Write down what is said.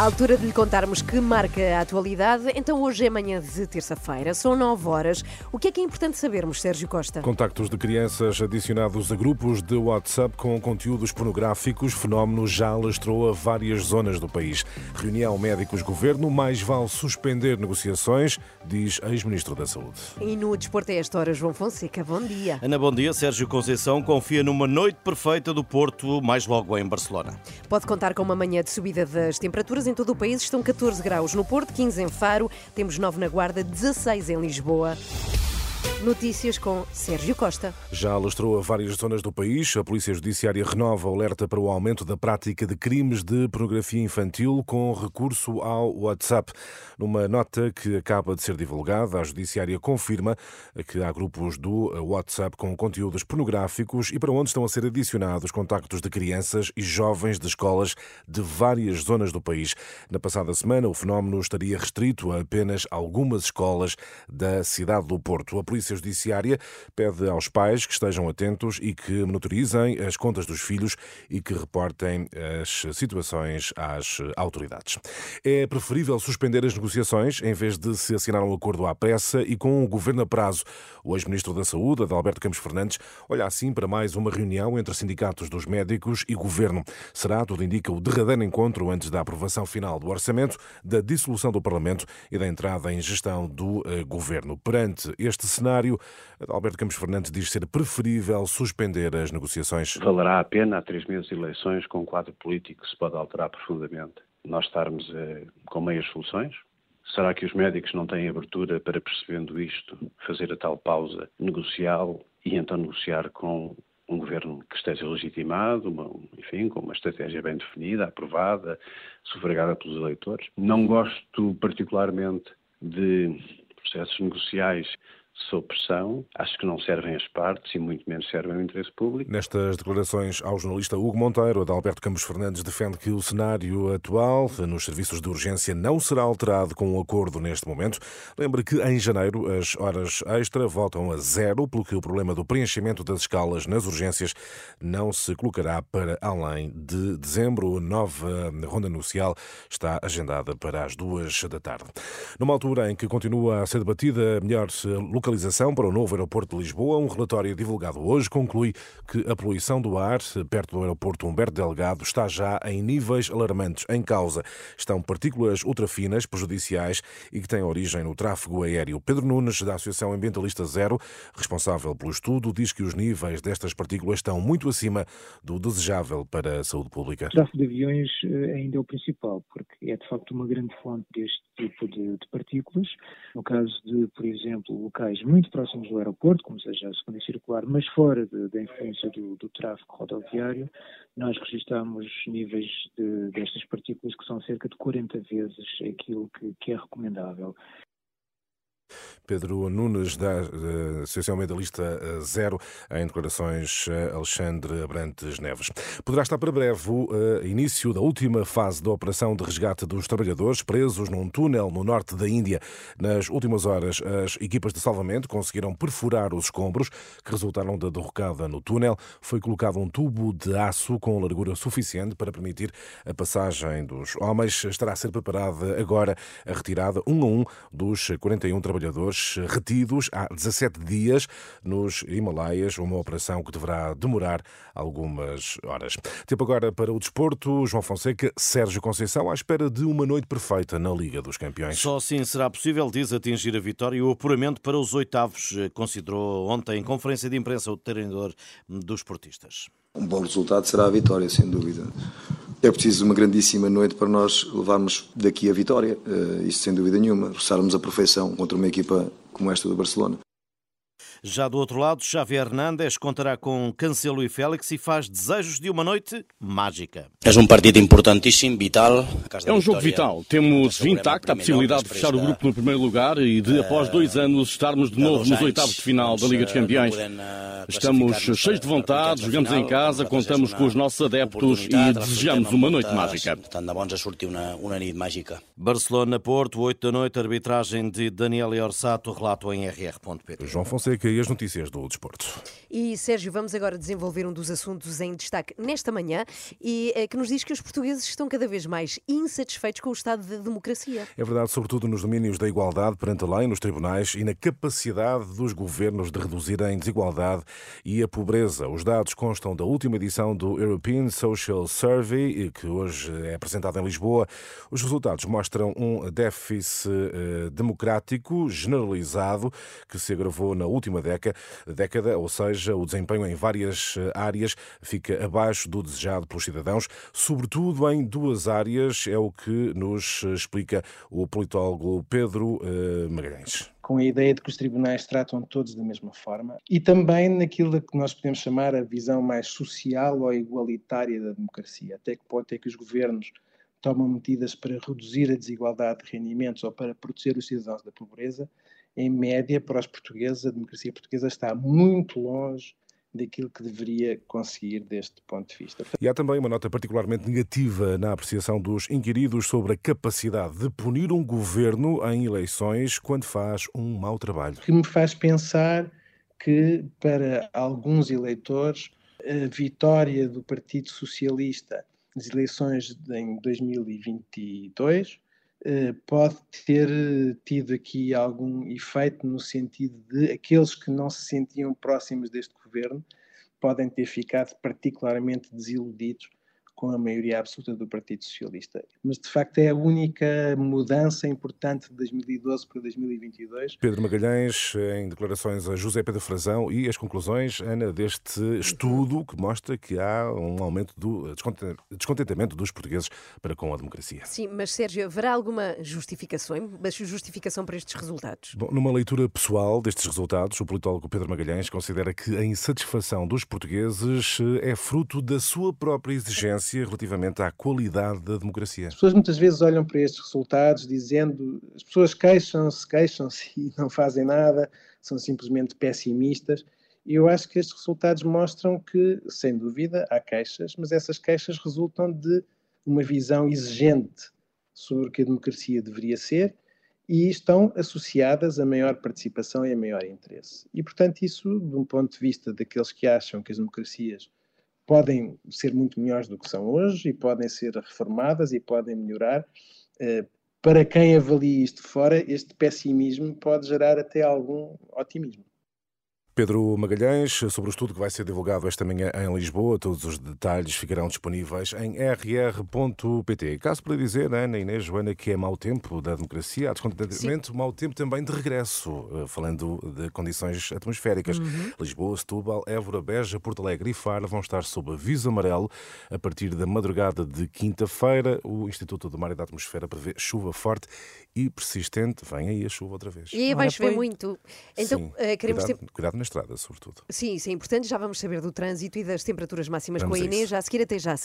À altura de lhe contarmos que marca a atualidade, então hoje é manhã de terça-feira, são 9 horas. O que é que é importante sabermos, Sérgio Costa? Contactos de crianças adicionados a grupos de WhatsApp com conteúdos pornográficos, fenómeno já alastrou a várias zonas do país. Reunião médicos-governo, mais vale suspender negociações, diz ex-ministro da Saúde. E no desporto é esta hora, João Fonseca, bom dia. Ana, bom dia. Sérgio Conceição confia numa noite perfeita do Porto, mais logo em Barcelona. Pode contar com uma manhã de subida das temperaturas em todo o país. Estão 14 graus no Porto, 15 em Faro, temos 9 na Guarda, 16 em Lisboa. Notícias com Sérgio Costa. Já alastrou a várias zonas do país. A Polícia Judiciária renova o alerta para o aumento da prática de crimes de pornografia infantil com recurso ao WhatsApp. Numa nota que acaba de ser divulgada, a Judiciária confirma que há grupos do WhatsApp com conteúdos pornográficos e para onde estão a ser adicionados contactos de crianças e jovens de escolas de várias zonas do país. Na passada semana, o fenómeno estaria restrito a apenas algumas escolas da cidade do Porto. A Polícia Judiciária pede aos pais que estejam atentos e que monitorizem as contas dos filhos e que reportem as situações às autoridades. É preferível suspender as negociações em vez de se assinar um acordo à pressa e com o governo a prazo. O ex-ministro da Saúde, Adalberto Campos Fernandes, olha assim para mais uma reunião entre sindicatos dos médicos e governo. Será, tudo indica, o derradeiro encontro antes da aprovação final do orçamento, da dissolução do Parlamento e da entrada em gestão do uh, governo. Perante este cenário, Alberto Campos Fernandes diz ser preferível suspender as negociações. Valerá a pena, há três meses de eleições, com um quadro político que se pode alterar profundamente, nós estarmos eh, com meias soluções? Será que os médicos não têm abertura para, percebendo isto, fazer a tal pausa negocial e então negociar com um governo que esteja legitimado, uma, enfim, com uma estratégia bem definida, aprovada, sufragada pelos eleitores? Não gosto particularmente de processos negociais sob pressão, acho que não servem as partes e muito menos servem ao interesse público. Nestas declarações ao jornalista Hugo Monteiro, Adalberto Campos Fernandes defende que o cenário atual nos serviços de urgência não será alterado com um acordo neste momento. Lembra que em janeiro as horas extra voltam a zero, pelo que o problema do preenchimento das escalas nas urgências não se colocará para além de dezembro. A nova ronda negocial está agendada para as duas da tarde. Numa altura em que continua a ser debatida melhor localização localização para o novo aeroporto de Lisboa. Um relatório divulgado hoje conclui que a poluição do ar perto do aeroporto Humberto Delgado está já em níveis alarmantes. Em causa estão partículas ultrafinas prejudiciais e que têm origem no tráfego aéreo. Pedro Nunes, da Associação Ambientalista Zero, responsável pelo estudo, diz que os níveis destas partículas estão muito acima do desejável para a saúde pública. O tráfego de aviões eh, ainda é o principal, porque é de facto uma grande fonte deste tipo de, de partículas. No caso de, por exemplo, locais muito próximos do aeroporto, como seja a segunda circular, mas fora da influência do, do, tráfego rodoviário, nós registramos níveis de, destas partículas que são cerca de 40 vezes aquilo que, que é recomendável. Pedro Nunes, da Associação Medalista eh, Zero, em declarações Alexandre Abrantes Neves. Poderá estar para breve o uh, início da última fase da operação de resgate dos trabalhadores presos num túnel no norte da Índia. Nas últimas horas, as equipas de salvamento conseguiram perfurar os escombros que resultaram da derrocada no túnel. Foi colocado um tubo de aço com largura suficiente para permitir a passagem dos homens. Estará a ser preparada agora a retirada um a um dos 41 trabalhadores retidos há 17 dias nos Himalaias, uma operação que deverá demorar algumas horas. Tempo agora para o desporto. João Fonseca, Sérgio Conceição, à espera de uma noite perfeita na Liga dos Campeões. Só assim será possível, diz, atingir a vitória e o apuramento para os oitavos, eh, considerou ontem em conferência de imprensa o treinador dos esportistas. Um bom resultado será a vitória, sem dúvida. É preciso uma grandíssima noite para nós levarmos daqui a vitória, uh, isso sem dúvida nenhuma, roçarmos a perfeição contra uma equipa como esta do Barcelona. Já do outro lado, Xavi Hernández contará com Cancelo e Félix e faz desejos de uma noite mágica. É um partido importantíssimo, vital. É um jogo vital. Temos intacta a possibilidade de fechar o grupo no primeiro lugar e de, após dois anos, estarmos de novo nos oitavos de final da Liga dos Campeões. Estamos cheios de vontade, jogamos em casa, contamos com os nossos adeptos e desejamos uma noite mágica. Barcelona-Porto, 8 da noite, arbitragem de Daniel Orsato, relato em rr.pt. João Fonseca e as notícias do desporto. E Sérgio, vamos agora desenvolver um dos assuntos em destaque nesta manhã e é, que nos diz que os portugueses estão cada vez mais insatisfeitos com o estado de democracia. É verdade, sobretudo nos domínios da igualdade perante a lei, nos tribunais e na capacidade dos governos de reduzir a desigualdade e a pobreza. Os dados constam da última edição do European Social Survey, que hoje é apresentado em Lisboa. Os resultados mostram um déficit eh, democrático generalizado que se agravou na última década, década, ou seja, o desempenho em várias eh, áreas fica abaixo do desejado pelos cidadãos, sobretudo em duas áreas, é o que nos explica o politólogo Pedro eh, Magalhães com a ideia de que os tribunais tratam todos da mesma forma e também naquilo que nós podemos chamar a visão mais social ou igualitária da democracia. Até que pode ter que os governos tomam medidas para reduzir a desigualdade de rendimentos ou para proteger os cidadãos da pobreza, em média, para os portugueses, a democracia portuguesa está muito longe daquilo que deveria conseguir deste ponto de vista. E há também uma nota particularmente negativa na apreciação dos inquiridos sobre a capacidade de punir um governo em eleições quando faz um mau trabalho. Que me faz pensar que, para alguns eleitores, a vitória do Partido Socialista nas eleições em 2022 eh, pode ter tido aqui algum efeito no sentido de aqueles que não se sentiam próximos deste governo podem ter ficado particularmente desiludidos com a maioria absoluta do Partido Socialista. Mas, de facto, é a única mudança importante de 2012 para 2022. Pedro Magalhães, em declarações a José Pedro Frazão, e as conclusões, Ana, deste estudo que mostra que há um aumento do descontentamento dos portugueses para com a democracia. Sim, mas, Sérgio, haverá alguma justificação, justificação para estes resultados? Bom, numa leitura pessoal destes resultados, o politólogo Pedro Magalhães considera que a insatisfação dos portugueses é fruto da sua própria exigência relativamente à qualidade da democracia? As pessoas muitas vezes olham para estes resultados dizendo as pessoas queixam-se, queixam-se e não fazem nada, são simplesmente pessimistas. E eu acho que estes resultados mostram que, sem dúvida, há queixas, mas essas queixas resultam de uma visão exigente sobre o que a democracia deveria ser e estão associadas a maior participação e a maior interesse. E, portanto, isso, de um ponto de vista daqueles que acham que as democracias podem ser muito melhores do que são hoje e podem ser reformadas e podem melhorar. Eh, para quem avalia isto fora, este pessimismo pode gerar até algum otimismo. Pedro Magalhães, sobre o estudo que vai ser divulgado esta manhã em Lisboa, todos os detalhes ficarão disponíveis em rr.pt. Caso para dizer, Ana Inês Joana, que é mau tempo da democracia, há descontentamento, mau tempo também de regresso, eh, falando de condições atmosféricas. Uhum. Lisboa, Setúbal, Évora, Beja, Porto Alegre e Faro vão estar sob aviso amarelo a partir da madrugada de quinta-feira. O Instituto do Mar e da Atmosfera prevê chuva forte e persistente. Vem aí a chuva outra vez. E vai chover muito. Então, Sim, uh, queremos cuidado, ter... cuidado na estrada, sobretudo. Sim, isso é importante. Já vamos saber do trânsito e das temperaturas máximas vamos com a Inês. Já a seguir, até já.